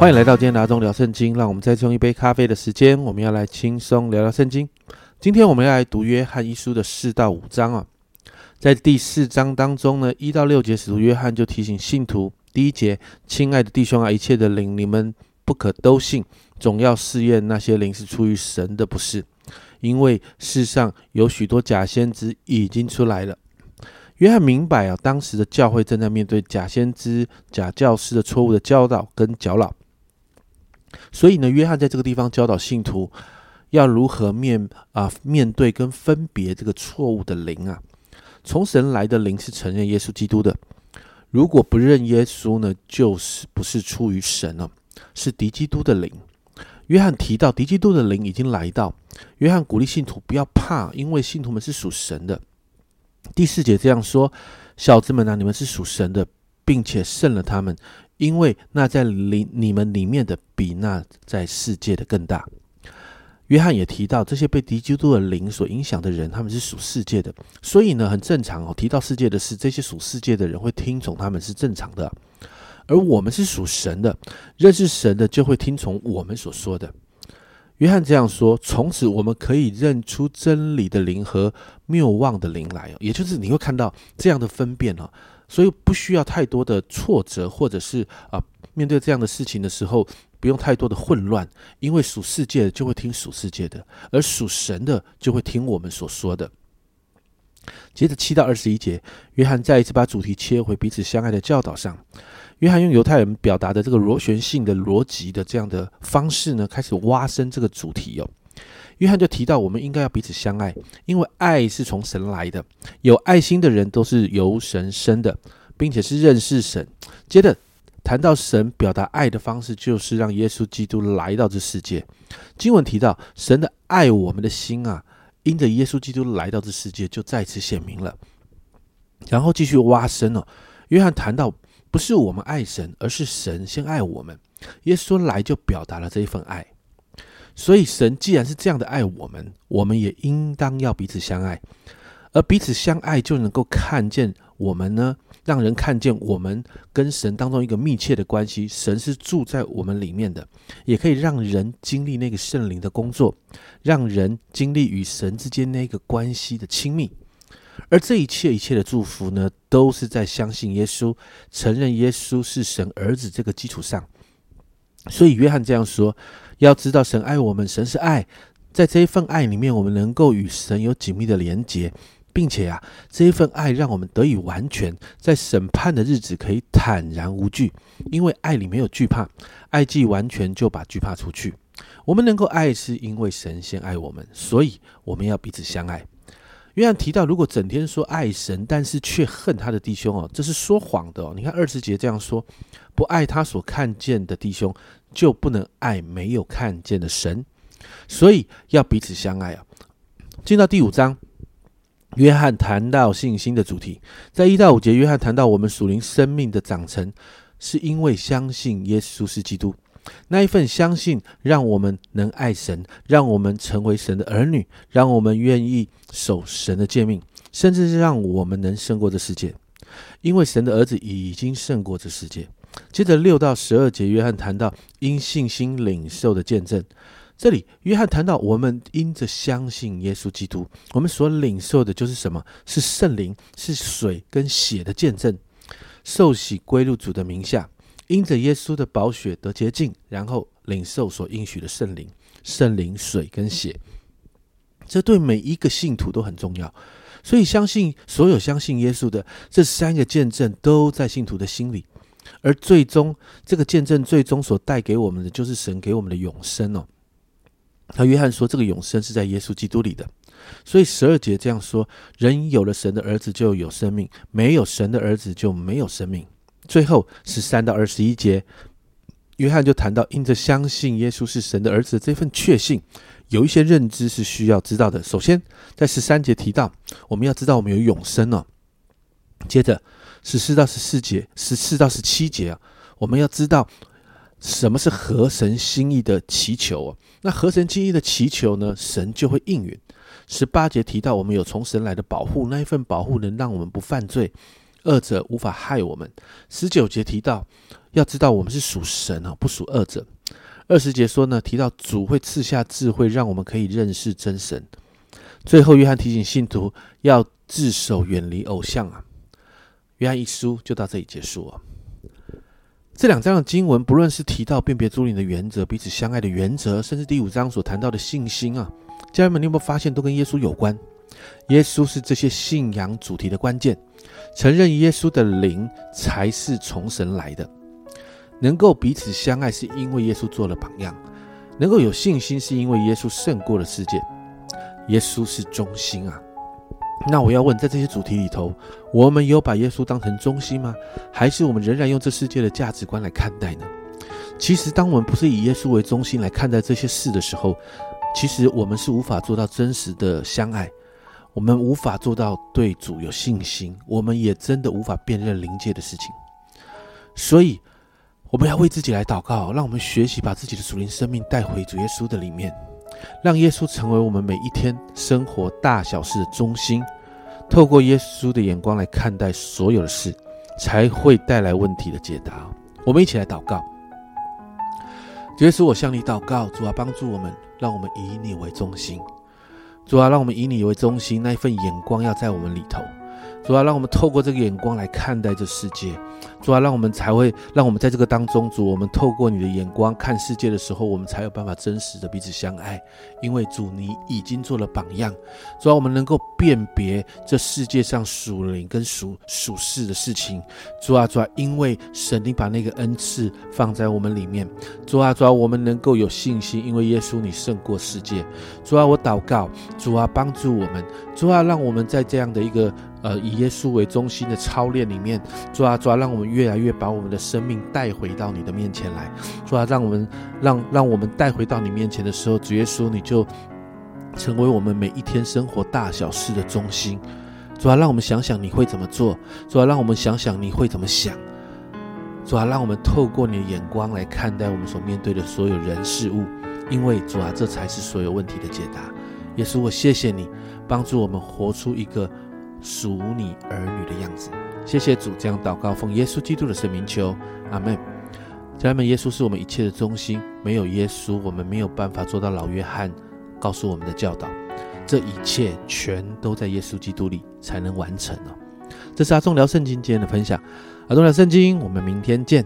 欢迎来到今天拿中聊圣经，让我们再用一杯咖啡的时间，我们要来轻松聊聊圣经。今天我们要来读约翰一书的四到五章啊，在第四章当中呢，一到六节，使徒约翰就提醒信徒，第一节，亲爱的弟兄啊，一切的灵你们不可都信，总要试验那些灵是出于神的，不是，因为世上有许多假先知已经出来了。约翰明白啊，当时的教会正在面对假先知、假教师的错误的教导跟搅扰。所以呢，约翰在这个地方教导信徒要如何面啊面对跟分别这个错误的灵啊。从神来的灵是承认耶稣基督的，如果不认耶稣呢，就是不是出于神了，是敌基督的灵。约翰提到敌基督的灵已经来到，约翰鼓励信徒不要怕，因为信徒们是属神的。第四节这样说：小子们啊，你们是属神的，并且胜了他们。因为那在里你们里面的比那在世界的更大。约翰也提到，这些被敌基督的灵所影响的人，他们是属世界的，所以呢，很正常哦。提到世界的事，这些属世界的人会听从他们是正常的。而我们是属神的，认识神的就会听从我们所说的。约翰这样说，从此我们可以认出真理的灵和谬妄的灵来哦，也就是你会看到这样的分辨哦。所以不需要太多的挫折，或者是啊，面对这样的事情的时候，不用太多的混乱，因为属世界的就会听属世界的，而属神的就会听我们所说的。接着七到二十一节，约翰再一次把主题切回彼此相爱的教导上。约翰用犹太人表达的这个螺旋性的逻辑的这样的方式呢，开始挖深这个主题哦。约翰就提到，我们应该要彼此相爱，因为爱是从神来的。有爱心的人都是由神生的，并且是认识神。接着谈到神表达爱的方式，就是让耶稣基督来到这世界。经文提到，神的爱我们的心啊，因着耶稣基督来到这世界，就再次显明了。然后继续挖深哦，约翰谈到，不是我们爱神，而是神先爱我们。耶稣来就表达了这一份爱。所以，神既然是这样的爱我们，我们也应当要彼此相爱，而彼此相爱就能够看见我们呢，让人看见我们跟神当中一个密切的关系。神是住在我们里面的，也可以让人经历那个圣灵的工作，让人经历与神之间那个关系的亲密。而这一切一切的祝福呢，都是在相信耶稣、承认耶稣是神儿子这个基础上。所以，约翰这样说。要知道，神爱我们，神是爱，在这一份爱里面，我们能够与神有紧密的连结，并且啊，这一份爱让我们得以完全，在审判的日子可以坦然无惧，因为爱里没有惧怕，爱既完全就把惧怕除去。我们能够爱，是因为神先爱我们，所以我们要彼此相爱。约翰提到，如果整天说爱神，但是却恨他的弟兄哦，这是说谎的哦。你看二十节这样说，不爱他所看见的弟兄。就不能爱没有看见的神，所以要彼此相爱啊！进到第五章，约翰谈到信心的主题，在一到五节，约翰谈到我们属灵生命的长成，是因为相信耶稣是基督。那一份相信，让我们能爱神，让我们成为神的儿女，让我们愿意守神的诫命，甚至是让我们能胜过这世界，因为神的儿子已经胜过这世界。接着六到十二节，约翰谈到因信心领受的见证。这里约翰谈到，我们因着相信耶稣基督，我们所领受的就是什么？是圣灵，是水跟血的见证。受洗归入主的名下，因着耶稣的宝血得洁净，然后领受所应许的圣灵。圣灵、水跟血，这对每一个信徒都很重要。所以，相信所有相信耶稣的这三个见证，都在信徒的心里。而最终，这个见证最终所带给我们的，就是神给我们的永生哦。他约翰说，这个永生是在耶稣基督里的。所以十二节这样说：人有了神的儿子就有生命，没有神的儿子就没有生命。最后十三到二十一节，约翰就谈到，因着相信耶稣是神的儿子这份确信，有一些认知是需要知道的。首先，在十三节提到，我们要知道我们有永生哦。接着。十四到十四节，十四到十七节啊，我们要知道什么是合神心意的祈求啊。那合神心意的祈求呢，神就会应允。十八节提到我们有从神来的保护，那一份保护能让我们不犯罪。恶者无法害我们。十九节提到，要知道我们是属神啊，不属恶者。二十节说呢，提到主会赐下智慧，让我们可以认识真神。最后，约翰提醒信徒要自守，远离偶像啊。约翰一书就到这里结束啊。这两章的经文，不论是提到辨别诸灵的原则、彼此相爱的原则，甚至第五章所谈到的信心啊，家人们，你有没有发现都跟耶稣有关？耶稣是这些信仰主题的关键。承认耶稣的灵才是从神来的，能够彼此相爱，是因为耶稣做了榜样；能够有信心，是因为耶稣胜过了世界。耶稣是中心啊！那我要问，在这些主题里头，我们有把耶稣当成中心吗？还是我们仍然用这世界的价值观来看待呢？其实，当我们不是以耶稣为中心来看待这些事的时候，其实我们是无法做到真实的相爱。我们无法做到对主有信心，我们也真的无法辨认灵界的事情。所以，我们要为自己来祷告，让我们学习把自己的属灵生命带回主耶稣的里面，让耶稣成为我们每一天生活大小事的中心。透过耶稣的眼光来看待所有的事，才会带来问题的解答。我们一起来祷告。耶稣，我向你祷告，主啊，帮助我们，让我们以你为中心。主啊，让我们以你为中心，那一份眼光要在我们里头。主啊，让我们透过这个眼光来看待这世界。主啊，让我们才会让我们在这个当中，主，我们透过你的眼光看世界的时候，我们才有办法真实的彼此相爱。因为主，你已经做了榜样。主啊，我们能够辨别这世界上属灵跟属属世的事情。主啊，主啊，因为神你把那个恩赐放在我们里面。主啊，主啊，我们能够有信心，因为耶稣你胜过世界。主啊，我祷告，主啊，帮助我们。主啊，让我们在这样的一个。呃，以耶稣为中心的操练里面，主啊，主啊，让我们越来越把我们的生命带回到你的面前来。主啊，让我们让让我们带回到你面前的时候，主耶稣你就成为我们每一天生活大小事的中心。主啊，让我们想想你会怎么做。主啊，让我们想想你会怎么想。主啊，让我们透过你的眼光来看待我们所面对的所有人事物，因为主啊，这才是所有问题的解答。耶稣，我谢谢你帮助我们活出一个。属你儿女的样子，谢谢主，这样祷告，奉耶稣基督的圣名求，阿门。家人们，耶稣是我们一切的中心，没有耶稣，我们没有办法做到老约翰告诉我们的教导。这一切全都在耶稣基督里才能完成哦。这是阿忠聊圣经今天的分享，阿忠聊圣经，我们明天见。